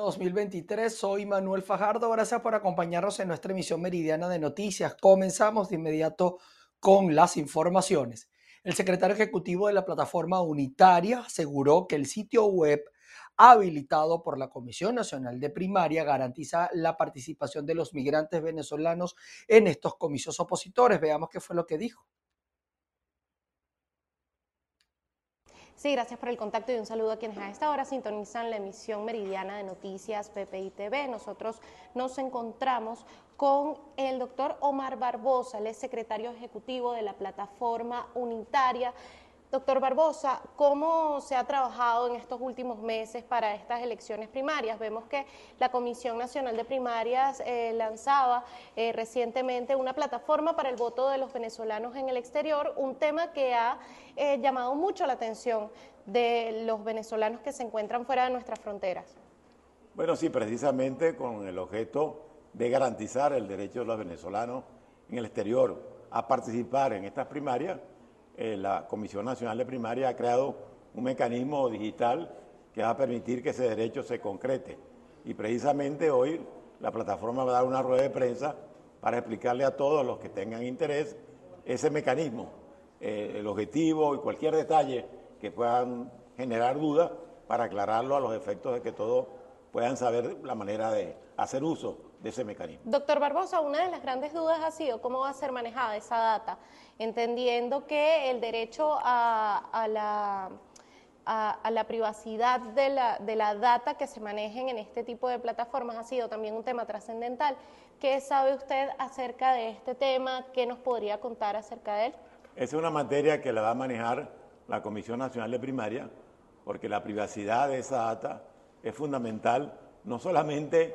2023. Soy Manuel Fajardo. Gracias por acompañarnos en nuestra emisión meridiana de noticias. Comenzamos de inmediato con las informaciones. El secretario ejecutivo de la plataforma unitaria aseguró que el sitio web habilitado por la Comisión Nacional de Primaria garantiza la participación de los migrantes venezolanos en estos comicios opositores. Veamos qué fue lo que dijo. Sí, gracias por el contacto y un saludo a quienes a esta hora sintonizan la emisión meridiana de noticias PPI TV. Nosotros nos encontramos con el doctor Omar Barbosa, el secretario ejecutivo de la plataforma unitaria Doctor Barbosa, ¿cómo se ha trabajado en estos últimos meses para estas elecciones primarias? Vemos que la Comisión Nacional de Primarias eh, lanzaba eh, recientemente una plataforma para el voto de los venezolanos en el exterior, un tema que ha eh, llamado mucho la atención de los venezolanos que se encuentran fuera de nuestras fronteras. Bueno, sí, precisamente con el objeto de garantizar el derecho de los venezolanos en el exterior a participar en estas primarias eh, la Comisión Nacional de Primaria ha creado un mecanismo digital que va a permitir que ese derecho se concrete. Y precisamente hoy la plataforma va a dar una rueda de prensa para explicarle a todos los que tengan interés ese mecanismo, eh, el objetivo y cualquier detalle que puedan generar dudas para aclararlo a los efectos de que todos puedan saber la manera de hacer uso de ese mecanismo. Doctor Barbosa, una de las grandes dudas ha sido cómo va a ser manejada esa data entendiendo que el derecho a, la, a, la privacidad de la, de la data que se manejen en este tipo de plataformas ha sido también un tema trascendental. ¿Qué sabe usted acerca de este tema? ¿Qué nos podría contar acerca de él? Es una materia que la va a manejar la Comisión Nacional de Primaria, porque la privacidad de esa data es fundamental, no solamente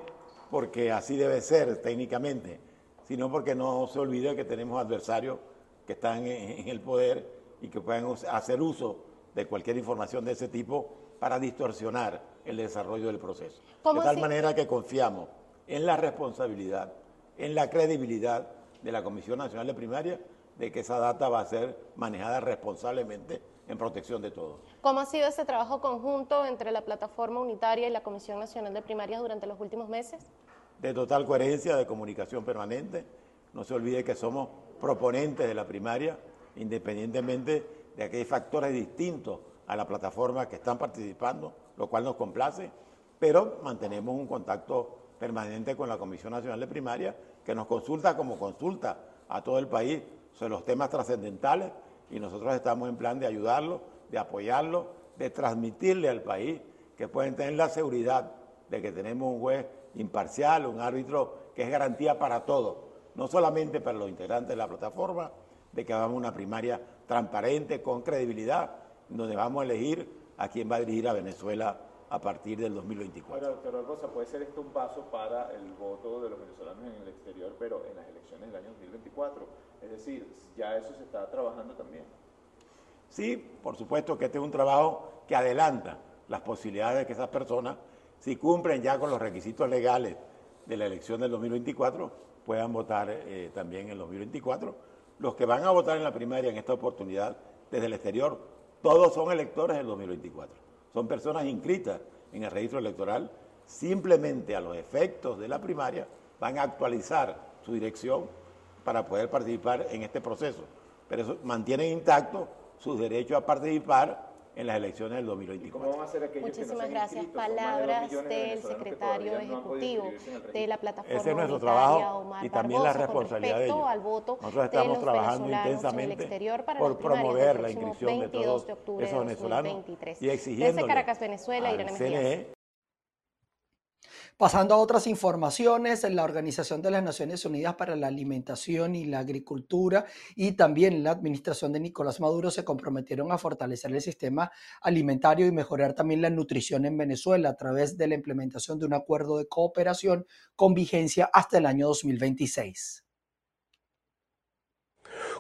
porque así debe ser técnicamente, sino porque no se olvide que tenemos adversarios que están en, el poder y que pueden hacer uso de cualquier información de ese tipo para distorsionar el desarrollo del proceso. De tal manera que confiamos en la responsabilidad, en la credibilidad de la Comisión Nacional de Primaria de que esa data va a ser manejada responsablemente en protección de todos. ¿Cómo ha sido ese trabajo conjunto entre la plataforma unitaria y la Comisión Nacional de Primarias durante los últimos meses? De total coherencia, de comunicación permanente. No se olvide que somos proponentes de la primaria, independientemente de que hay factores distintos a la plataforma que están participando, lo cual nos complace, pero mantenemos un contacto permanente con la Comisión Nacional de Primaria, que nos consulta como consulta a todo el país sobre los temas trascendentales y nosotros estamos en plan de ayudarlo, de apoyarlo, de transmitirle al país que pueden tener la seguridad de que tenemos un juez imparcial, un árbitro que es garantía para todos, no solamente para los integrantes de la plataforma, de que hagamos una primaria transparente, con credibilidad, donde vamos a elegir a quién va a dirigir a Venezuela a partir del 2024. Bueno, doctor Barbosa, puede ser esto un paso para el voto de los venezolanos en el exterior, pero en las elecciones del año 2024. Es decir, ya eso se está trabajando también. Sí, por supuesto que este es un trabajo que adelanta las posibilidades de que esas personas, si cumplen ya con los requisitos legales de la elección del 2024, puedan votar eh, también en el 2024. Los que van a votar en la primaria en esta oportunidad desde el exterior, todos son electores del 2024. Son personas inscritas en el registro electoral. Simplemente a los efectos de la primaria van a actualizar su dirección para poder participar en este proceso. Pero eso, mantienen intacto sus derechos a participar en las elecciones del 2024. Muchísimas gracias. Palabras del secretario ejecutivo de la plataforma Ese es nuestro trabajo y también la responsabilidad de ellos. Nosotros estamos trabajando intensamente por promover la inscripción de todos esos venezolanos y exigiendo Desde Caracas, Venezuela, Irene CNE, Pasando a otras informaciones, la Organización de las Naciones Unidas para la Alimentación y la Agricultura y también la administración de Nicolás Maduro se comprometieron a fortalecer el sistema alimentario y mejorar también la nutrición en Venezuela a través de la implementación de un acuerdo de cooperación con vigencia hasta el año 2026.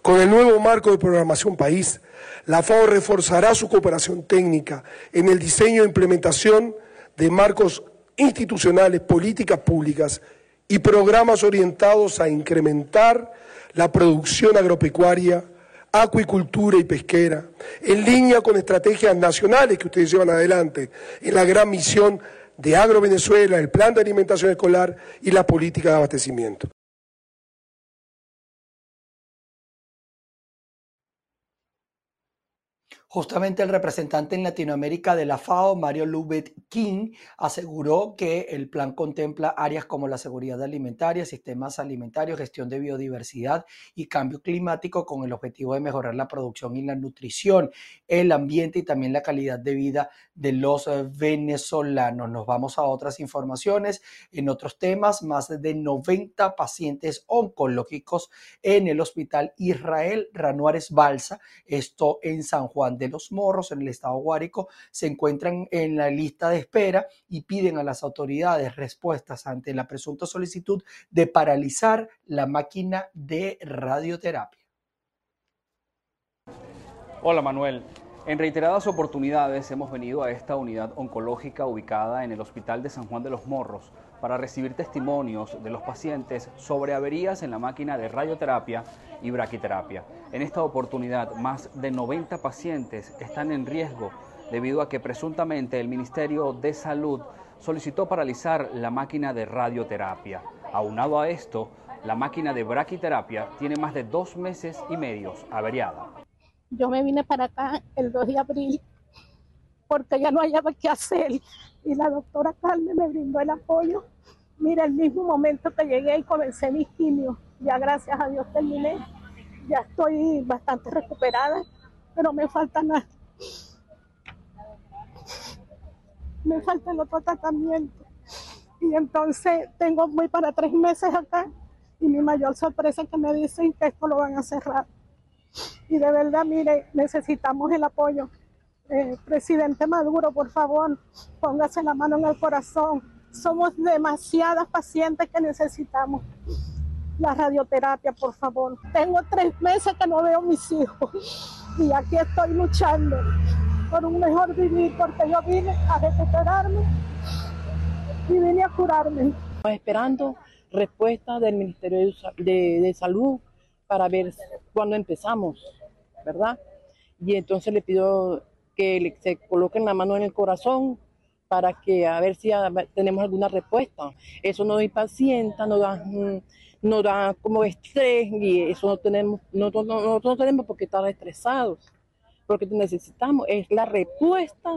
Con el nuevo marco de programación país, la FAO reforzará su cooperación técnica en el diseño e implementación de marcos institucionales, políticas públicas y programas orientados a incrementar la producción agropecuaria, acuicultura y pesquera, en línea con estrategias nacionales que ustedes llevan adelante en la gran misión de Agro Venezuela, el plan de alimentación escolar y la política de abastecimiento. Justamente el representante en Latinoamérica de la FAO, Mario Lubet King, aseguró que el plan contempla áreas como la seguridad alimentaria, sistemas alimentarios, gestión de biodiversidad y cambio climático con el objetivo de mejorar la producción y la nutrición, el ambiente y también la calidad de vida de los venezolanos. Nos vamos a otras informaciones. En otros temas, más de 90 pacientes oncológicos en el Hospital Israel Ranuares Balsa, esto en San Juan de los Morros, en el estado Guárico, se encuentran en la lista de espera y piden a las autoridades respuestas ante la presunta solicitud de paralizar la máquina de radioterapia. Hola Manuel. En reiteradas oportunidades hemos venido a esta unidad oncológica ubicada en el Hospital de San Juan de los Morros para recibir testimonios de los pacientes sobre averías en la máquina de radioterapia y braquiterapia. En esta oportunidad, más de 90 pacientes están en riesgo debido a que presuntamente el Ministerio de Salud solicitó paralizar la máquina de radioterapia. Aunado a esto, la máquina de braquiterapia tiene más de dos meses y medios averiada. Yo me vine para acá el 2 de abril porque ya no hallaba qué hacer y la doctora Carmen me brindó el apoyo Mira, el mismo momento que llegué y comencé mi quimio, ya gracias a Dios terminé, ya estoy bastante recuperada, pero me falta nada. Me falta el otro tratamiento. Y entonces tengo muy para tres meses acá y mi mayor sorpresa es que me dicen que esto lo van a cerrar. Y de verdad, mire, necesitamos el apoyo. Eh, presidente Maduro, por favor, póngase la mano en el corazón somos demasiadas pacientes que necesitamos la radioterapia, por favor. Tengo tres meses que no veo a mis hijos y aquí estoy luchando por un mejor vivir porque yo vine a recuperarme y vine a curarme. Esperando respuesta del Ministerio de, Salud para ver cuándo empezamos, ¿verdad? Y entonces le pido que se coloquen la mano en el corazón para que a ver si tenemos alguna respuesta. Eso nos impacienta, nos da, mm, nos da como estrés y eso no tenemos, nosotros no, tenemos por qué estar estresados, porque necesitamos es la respuesta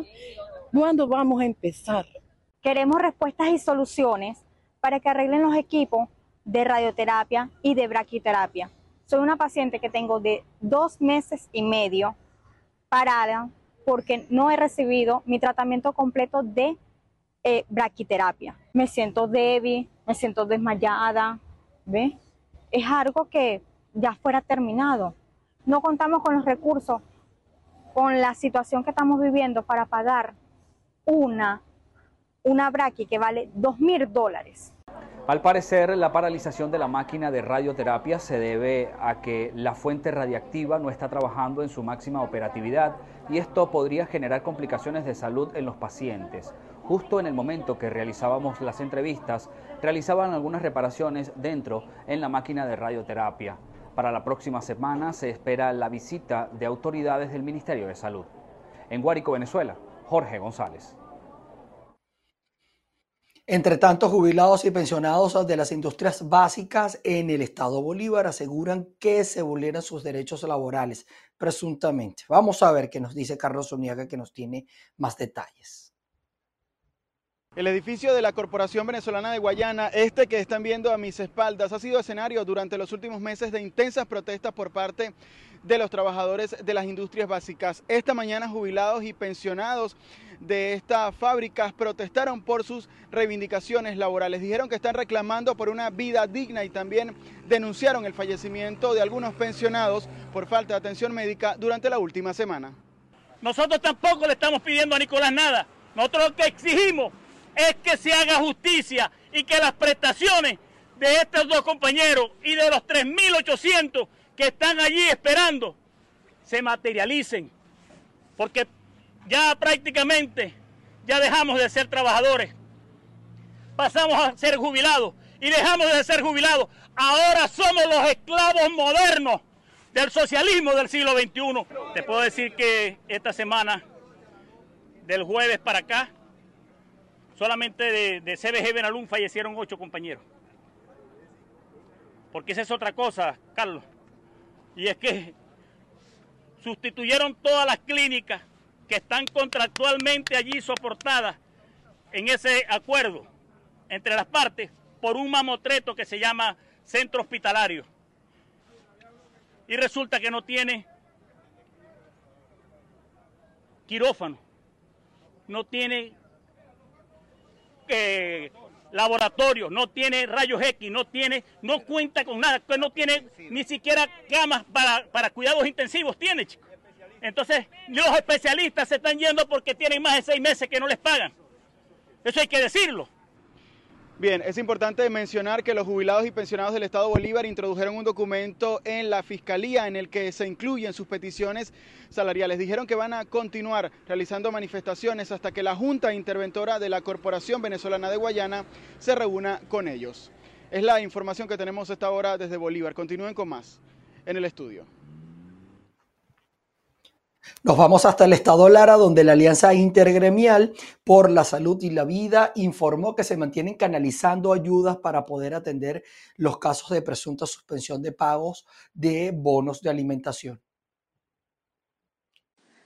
cuando vamos a empezar. Queremos respuestas y soluciones para que arreglen los equipos de radioterapia y de braquiterapia. Soy una paciente que tengo de dos meses y medio parada porque no he recibido mi tratamiento completo de eh, braquiterapia. Me siento débil, me siento desmayada, ¿ve? Es algo que ya fuera terminado. No contamos con los recursos, con la situación que estamos viviendo para pagar una, una braqui que vale dos mil dólares. Al parecer, la paralización de la máquina de radioterapia se debe a que la fuente radiactiva no está trabajando en su máxima operatividad y esto podría generar complicaciones de salud en los pacientes. Justo en el momento que realizábamos las entrevistas, realizaban algunas reparaciones dentro en la máquina de radioterapia. Para la próxima semana se espera la visita de autoridades del Ministerio de Salud. En Guárico, Venezuela, Jorge González. Entre tanto, jubilados y pensionados de las industrias básicas en el Estado Bolívar aseguran que se vulneran sus derechos laborales, presuntamente. Vamos a ver qué nos dice Carlos Uniaga, que nos tiene más detalles. El edificio de la Corporación Venezolana de Guayana, este que están viendo a mis espaldas, ha sido escenario durante los últimos meses de intensas protestas por parte de los trabajadores de las industrias básicas. Esta mañana jubilados y pensionados de estas fábricas protestaron por sus reivindicaciones laborales. Dijeron que están reclamando por una vida digna y también denunciaron el fallecimiento de algunos pensionados por falta de atención médica durante la última semana. Nosotros tampoco le estamos pidiendo a Nicolás nada. Nosotros lo que exigimos es que se haga justicia y que las prestaciones de estos dos compañeros y de los 3.800 que están allí esperando se materialicen. Porque ya prácticamente ya dejamos de ser trabajadores, pasamos a ser jubilados y dejamos de ser jubilados. Ahora somos los esclavos modernos del socialismo del siglo XXI. Te puedo decir que esta semana, del jueves para acá, solamente de, CBG Benalún fallecieron ocho compañeros. Porque esa es otra cosa, Carlos. Y es que sustituyeron todas las clínicas que están contractualmente allí soportadas en ese acuerdo entre las partes por un mamotreto que se llama centro hospitalario. Y resulta que no tiene quirófano, no tiene eh, laboratorio, no tiene rayos X, no tiene, no cuenta con nada, no tiene ni siquiera camas para, para cuidados intensivos, tiene, chicos. Entonces, los especialistas se están yendo porque tienen más de seis meses que no les pagan. Eso hay que decirlo. Bien, es importante mencionar que los jubilados y pensionados del Estado Bolívar introdujeron un documento en la Fiscalía en el que se incluyen sus peticiones salariales. Dijeron que van a continuar realizando manifestaciones hasta que la Junta Interventora de la Corporación Venezolana de Guayana se reúna con ellos. Es la información que tenemos esta hora desde Bolívar. Continúen con más en el estudio. Nos vamos hasta el estado Lara, donde la Alianza Intergremial por la Salud y la Vida informó que se mantienen canalizando ayudas para poder atender los casos de presunta suspensión de pagos de bonos de alimentación.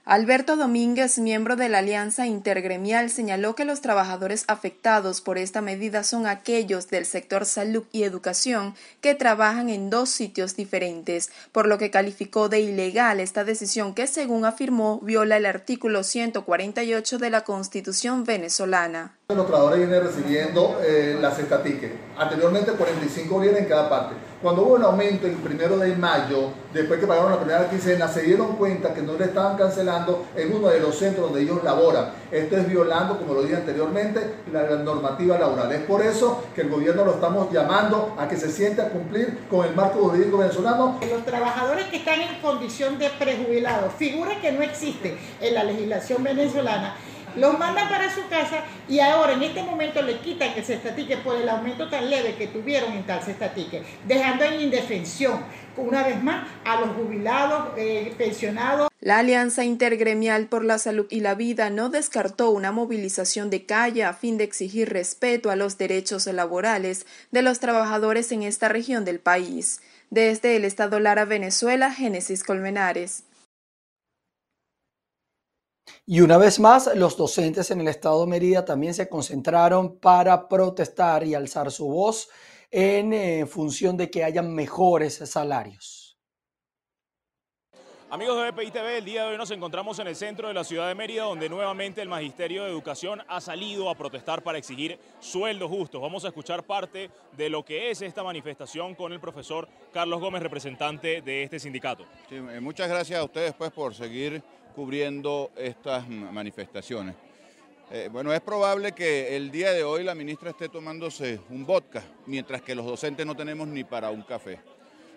Alberto Domínguez, miembro de la Alianza Intergremial, señaló que los trabajadores afectados por esta medida son aquellos del sector salud y educación que trabajan en dos sitios diferentes, por lo que calificó de ilegal esta decisión que, según afirmó, viola el artículo 148 de la Constitución venezolana. Los trabajadores vienen recibiendo eh, las estatiques, anteriormente 45 bolívares en cada parte. Cuando hubo un aumento el primero de mayo, después que pagaron la primera quincena, se dieron cuenta que no le estaban cancelando en uno de los centros donde ellos laboran. Esto es violando, como lo dije anteriormente, la, la normativa laboral. Es por eso que el gobierno lo estamos llamando a que se siente a cumplir con el marco jurídico venezolano. Los trabajadores que están en condición de prejubilados, figura que no existe en la legislación venezolana, los mandan para su casa y ahora en este momento le quitan el cestatique por el aumento tan leve que tuvieron en tal cestatique, dejando en indefensión, una vez más, a los jubilados, eh, pensionados. La Alianza Intergremial por la Salud y la Vida no descartó una movilización de calle a fin de exigir respeto a los derechos laborales de los trabajadores en esta región del país. Desde el Estado Lara, Venezuela, Génesis Colmenares. Y una vez más, los docentes en el estado de Mérida también se concentraron para protestar y alzar su voz en eh, función de que hayan mejores salarios. Amigos de BPI TV, el día de hoy nos encontramos en el centro de la ciudad de Mérida, donde nuevamente el Magisterio de Educación ha salido a protestar para exigir sueldos justos. Vamos a escuchar parte de lo que es esta manifestación con el profesor Carlos Gómez, representante de este sindicato. Sí, eh, muchas gracias a ustedes pues, por seguir cubriendo estas manifestaciones. Eh, bueno, es probable que el día de hoy la ministra esté tomándose un vodka, mientras que los docentes no tenemos ni para un café.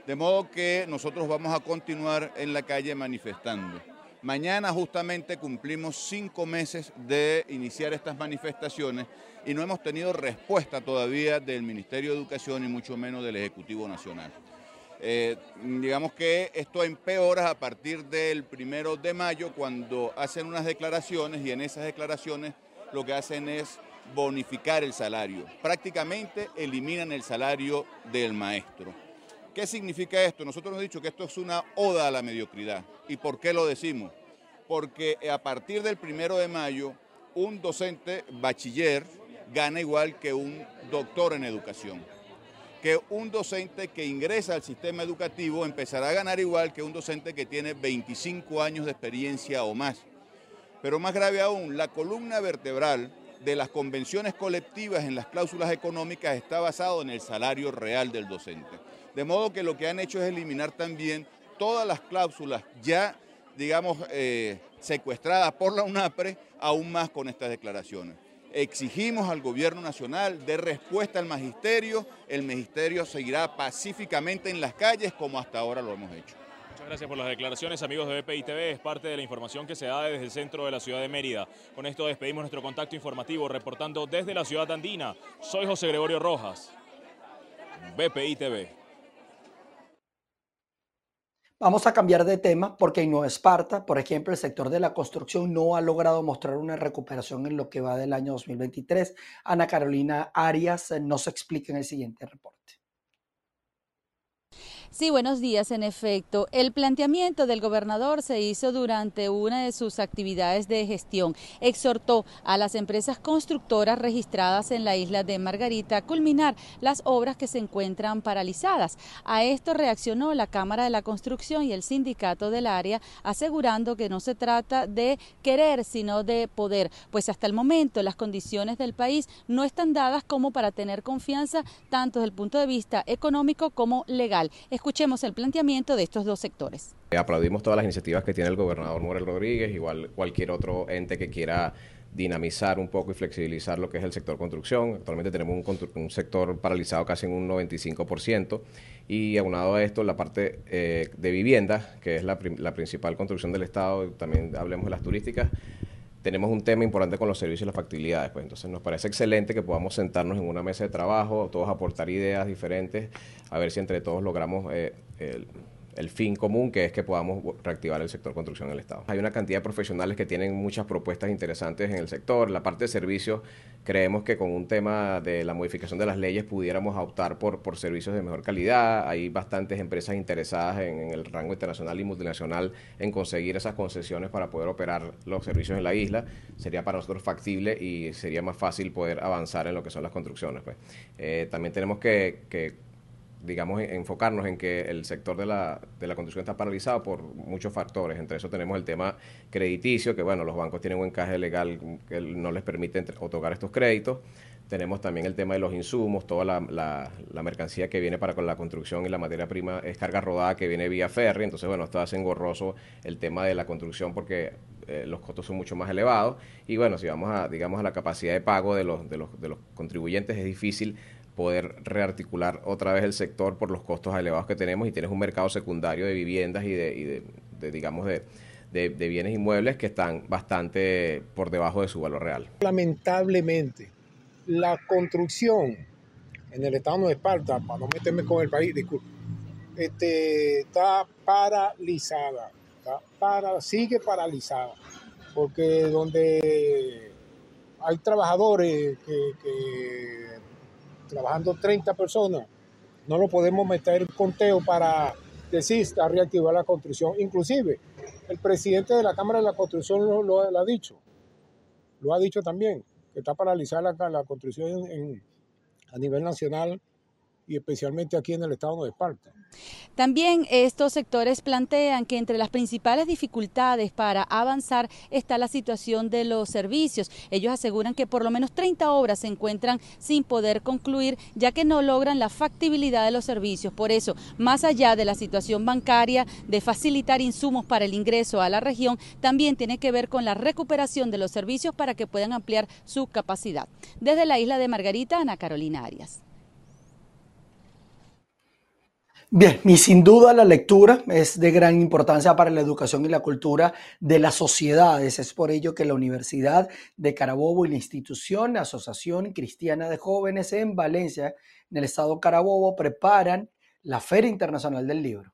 De modo que nosotros vamos a continuar en la calle manifestando. Mañana justamente cumplimos cinco meses de iniciar estas manifestaciones y no hemos tenido respuesta todavía del Ministerio de Educación y mucho menos del Ejecutivo Nacional. Eh, digamos que esto empeora a partir del primero de mayo cuando hacen unas declaraciones y en esas declaraciones lo que hacen es bonificar el salario. Prácticamente eliminan el salario del maestro. ¿Qué significa esto? Nosotros hemos dicho que esto es una oda a la mediocridad. ¿Y por qué lo decimos? Porque a partir del primero de mayo, un docente bachiller gana igual que un doctor en educación que un docente que ingresa al sistema educativo empezará a ganar igual que un docente que tiene 25 años de experiencia o más. Pero más grave aún, la columna vertebral de las convenciones colectivas en las cláusulas económicas está basado en el salario real del docente. De modo que lo que han hecho es eliminar también todas las cláusulas ya, digamos, eh, secuestradas por la UNAPRE, aún más con estas declaraciones. Exigimos al gobierno nacional de respuesta al magisterio. El magisterio seguirá pacíficamente en las calles como hasta ahora lo hemos hecho. Muchas gracias por las declaraciones, amigos de BPI TV. Es parte de la información que se da desde el centro de la ciudad de Mérida. Con esto despedimos nuestro contacto informativo, reportando desde la ciudad andina. Soy José Gregorio Rojas. BPI TV. Vamos a cambiar de tema porque en Nueva Esparta, por ejemplo, el sector de la construcción no ha logrado mostrar una recuperación en lo que va del año 2023. Ana Carolina Arias nos explica en el siguiente reporte. Sí, buenos días. En efecto, el planteamiento del gobernador se hizo durante una de sus actividades de gestión. Exhortó a las empresas constructoras registradas en la isla de Margarita a culminar las obras que se encuentran paralizadas. A esto reaccionó la Cámara de la Construcción y el sindicato del área, asegurando que no se trata de querer, sino de poder, pues hasta el momento las condiciones del país no están dadas como para tener confianza tanto desde el punto de vista económico como legal. Escuchemos el planteamiento de estos dos sectores. Aplaudimos todas las iniciativas que tiene el gobernador Morel Rodríguez, igual cualquier otro ente que quiera dinamizar un poco y flexibilizar lo que es el sector construcción. Actualmente tenemos un, sector paralizado casi en un 95% y aunado a esto la parte eh, de vivienda, que es la, la principal construcción del Estado, también hablemos de las turísticas, tenemos un tema importante con los servicios y las factibilidades. Pues entonces nos parece excelente que podamos sentarnos en una mesa de trabajo, todos aportar ideas diferentes, a ver si entre todos logramos eh, el, el fin común, que es que podamos reactivar el sector construcción en el Estado. Hay una cantidad de profesionales que tienen muchas propuestas interesantes en el sector. La parte de servicios, creemos que con un tema de la modificación de las leyes pudiéramos optar por, por servicios de mejor calidad. Hay bastantes empresas interesadas en, el rango internacional y multinacional en conseguir esas concesiones para poder operar los servicios en la isla. Sería para nosotros factible y sería más fácil poder avanzar en lo que son las construcciones. Pues. Eh, también tenemos que digamos, enfocarnos en que el sector de la, de la construcción está paralizado por muchos factores. Entre eso tenemos el tema crediticio, que bueno, los bancos tienen un encaje legal que no les permite otorgar estos créditos. Tenemos también el tema de los insumos, toda la, la, mercancía que viene para con la construcción y la materia prima es carga rodada que viene vía ferry. Entonces, bueno, hace engorroso el tema de la construcción porque eh, los costos son mucho más elevados. Y bueno, si vamos a, digamos, a la capacidad de pago de los, de los, de los contribuyentes, es difícil poder rearticular otra vez el sector por los costos elevados que tenemos y tienes un mercado secundario de viviendas y de, digamos, de, de, bienes inmuebles que están bastante por debajo de su valor real. Lamentablemente, la construcción en el estado de Esparta, para no meterme con el país, disculpe, este, está paralizada, para, sigue paralizada, porque donde hay trabajadores que trabajando 30 personas, no lo podemos meter en conteo para decir a reactivar la construcción. Inclusive, el presidente de la Cámara de la Construcción lo, ha dicho, lo ha dicho también, que está paralizada la, construcción a nivel nacional y especialmente aquí en el estado de Esparta. También estos sectores plantean que entre las principales dificultades para avanzar está la situación de los servicios. Ellos aseguran que por lo menos 30 obras se encuentran sin poder concluir ya que no logran la factibilidad de los servicios. Por eso, más allá de la situación bancaria, de facilitar insumos para el ingreso a la región, también tiene que ver con la recuperación de los servicios para que puedan ampliar su capacidad. Desde la isla de Margarita, Ana Carolina Arias. Bien, y sin duda la lectura es de gran importancia para la educación y la cultura de las sociedades. Es por ello que la Universidad de Carabobo y la institución Asociación Cristiana de Jóvenes en Valencia, en el estado Carabobo, preparan la Feria Internacional del Libro.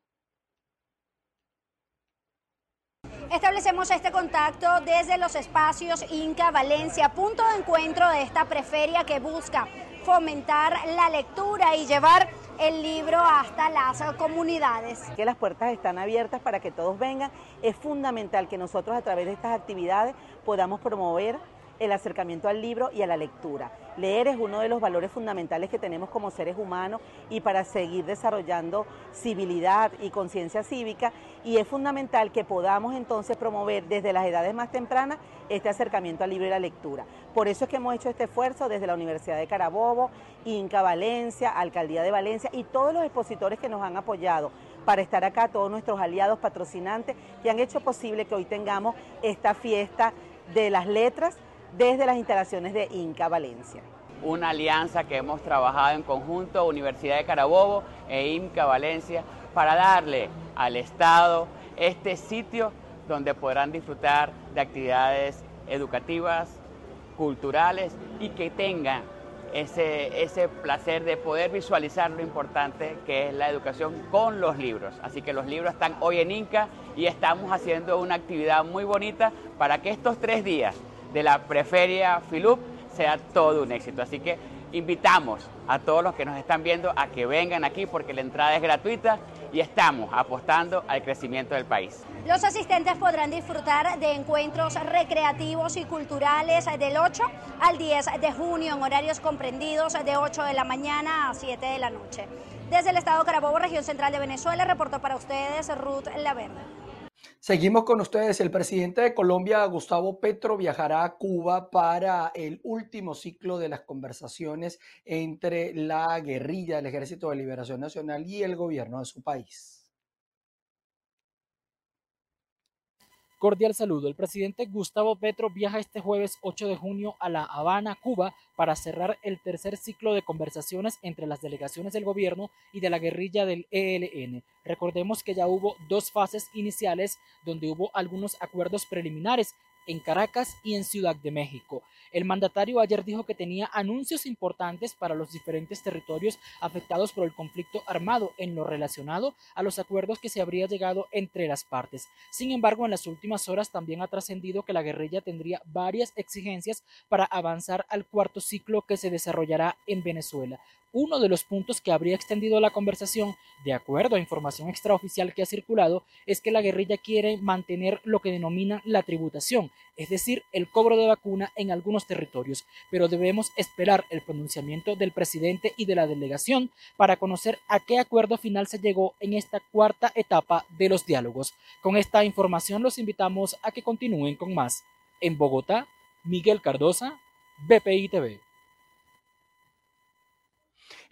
Establecemos este contacto desde los espacios Inca Valencia, punto de encuentro de esta preferia que busca fomentar la lectura y llevar el libro hasta las comunidades. Que las puertas están abiertas para que todos vengan. Es fundamental que nosotros a través de estas actividades podamos promover el acercamiento al libro y a la lectura. Leer es uno de los valores fundamentales que tenemos como seres humanos y para seguir desarrollando civilidad y conciencia cívica y es fundamental que podamos entonces promover desde las edades más tempranas este acercamiento al libro y la lectura. Por eso es que hemos hecho este esfuerzo desde la Universidad de Carabobo, Inca Valencia, Alcaldía de Valencia y todos los expositores que nos han apoyado para estar acá, todos nuestros aliados patrocinantes que han hecho posible que hoy tengamos esta fiesta de las letras desde las instalaciones de Inca Valencia. Una alianza que hemos trabajado en conjunto, Universidad de Carabobo e Inca Valencia, para darle al Estado este sitio donde podrán disfrutar de actividades educativas, culturales y que tengan ese, ese placer de poder visualizar lo importante que es la educación con los libros. Así que los libros están hoy en Inca y estamos haciendo una actividad muy bonita para que estos tres días de la preferia Filup sea todo un éxito. Así que invitamos a todos los que nos están viendo a que vengan aquí porque la entrada es gratuita y estamos apostando al crecimiento del país. Los asistentes podrán disfrutar de encuentros recreativos y culturales del 8 al 10 de junio en horarios comprendidos de 8 de la mañana a 7 de la noche. Desde el estado Carabobo, región central de Venezuela, reportó para ustedes Ruth Laverne. Seguimos con ustedes. El presidente de Colombia, Gustavo Petro, viajará a Cuba para el último ciclo de las conversaciones entre la guerrilla del Ejército de Liberación Nacional y el gobierno de su país. Cordial saludo. El presidente Gustavo Petro viaja este jueves 8 de junio a La Habana, Cuba, para cerrar el tercer ciclo de conversaciones entre las delegaciones del gobierno y de la guerrilla del ELN. Recordemos que ya hubo dos fases iniciales donde hubo algunos acuerdos preliminares en Caracas y en Ciudad de México. El mandatario ayer dijo que tenía anuncios importantes para los diferentes territorios afectados por el conflicto armado en lo relacionado a los acuerdos que se habría llegado entre las partes. Sin embargo, en las últimas horas también ha trascendido que la guerrilla tendría varias exigencias para avanzar al cuarto ciclo que se desarrollará en Venezuela. Uno de los puntos que habría extendido la conversación, de acuerdo a información extraoficial que ha circulado, es que la guerrilla quiere mantener lo que denomina la tributación, es decir, el cobro de vacuna en algunos territorios, pero debemos esperar el pronunciamiento del presidente y de la delegación para conocer a qué acuerdo final se llegó en esta cuarta etapa de los diálogos. Con esta información los invitamos a que continúen con más. En Bogotá, Miguel Cardosa, BPI TV.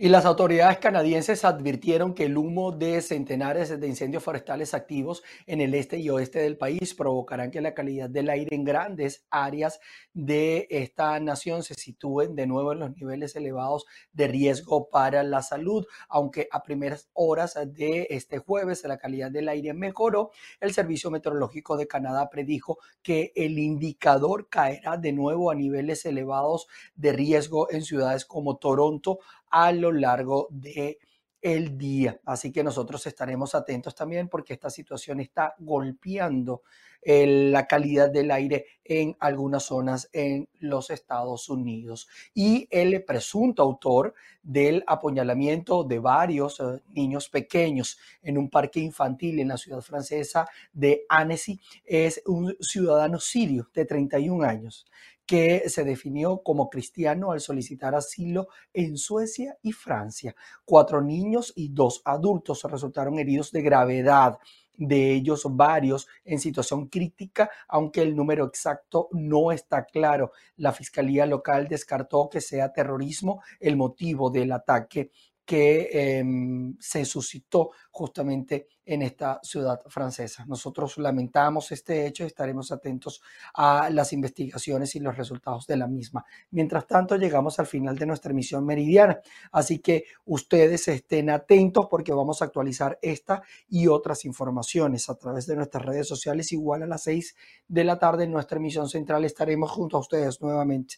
Y las autoridades canadienses advirtieron que el humo de centenares de incendios forestales activos en el este y oeste del país provocarán que la calidad del aire en grandes áreas de esta nación se sitúen de nuevo en los niveles elevados de riesgo para la salud. Aunque a primeras horas de este jueves la calidad del aire mejoró, el Servicio Meteorológico de Canadá predijo que el indicador caerá de nuevo a niveles elevados de riesgo en ciudades como Toronto, a lo largo de el día. Así que nosotros estaremos atentos también porque esta situación está golpeando la calidad del aire en algunas zonas en los Estados Unidos. Y el presunto autor del apuñalamiento de varios eh, niños pequeños en un parque infantil en la ciudad francesa de Annecy es un ciudadano sirio de 31 años que se definió como cristiano al solicitar asilo en Suecia y Francia. Cuatro niños y dos adultos resultaron heridos de gravedad de ellos varios en situación crítica, aunque el número exacto no está claro. La Fiscalía local descartó que sea terrorismo el motivo del ataque que em, se suscitó justamente en esta ciudad francesa. Nosotros lamentamos este hecho y estaremos atentos a las investigaciones y los resultados de la misma. Mientras tanto, llegamos al final de nuestra emisión meridiana, así que ustedes estén atentos porque vamos a actualizar esta y otras informaciones a través de nuestras redes sociales. Igual a las seis de la tarde en nuestra emisión central estaremos junto a ustedes nuevamente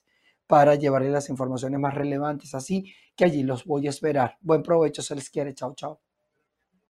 para llevarles las informaciones más relevantes. Así que allí los voy a esperar. Buen provecho, se les quiere. Chao, chao.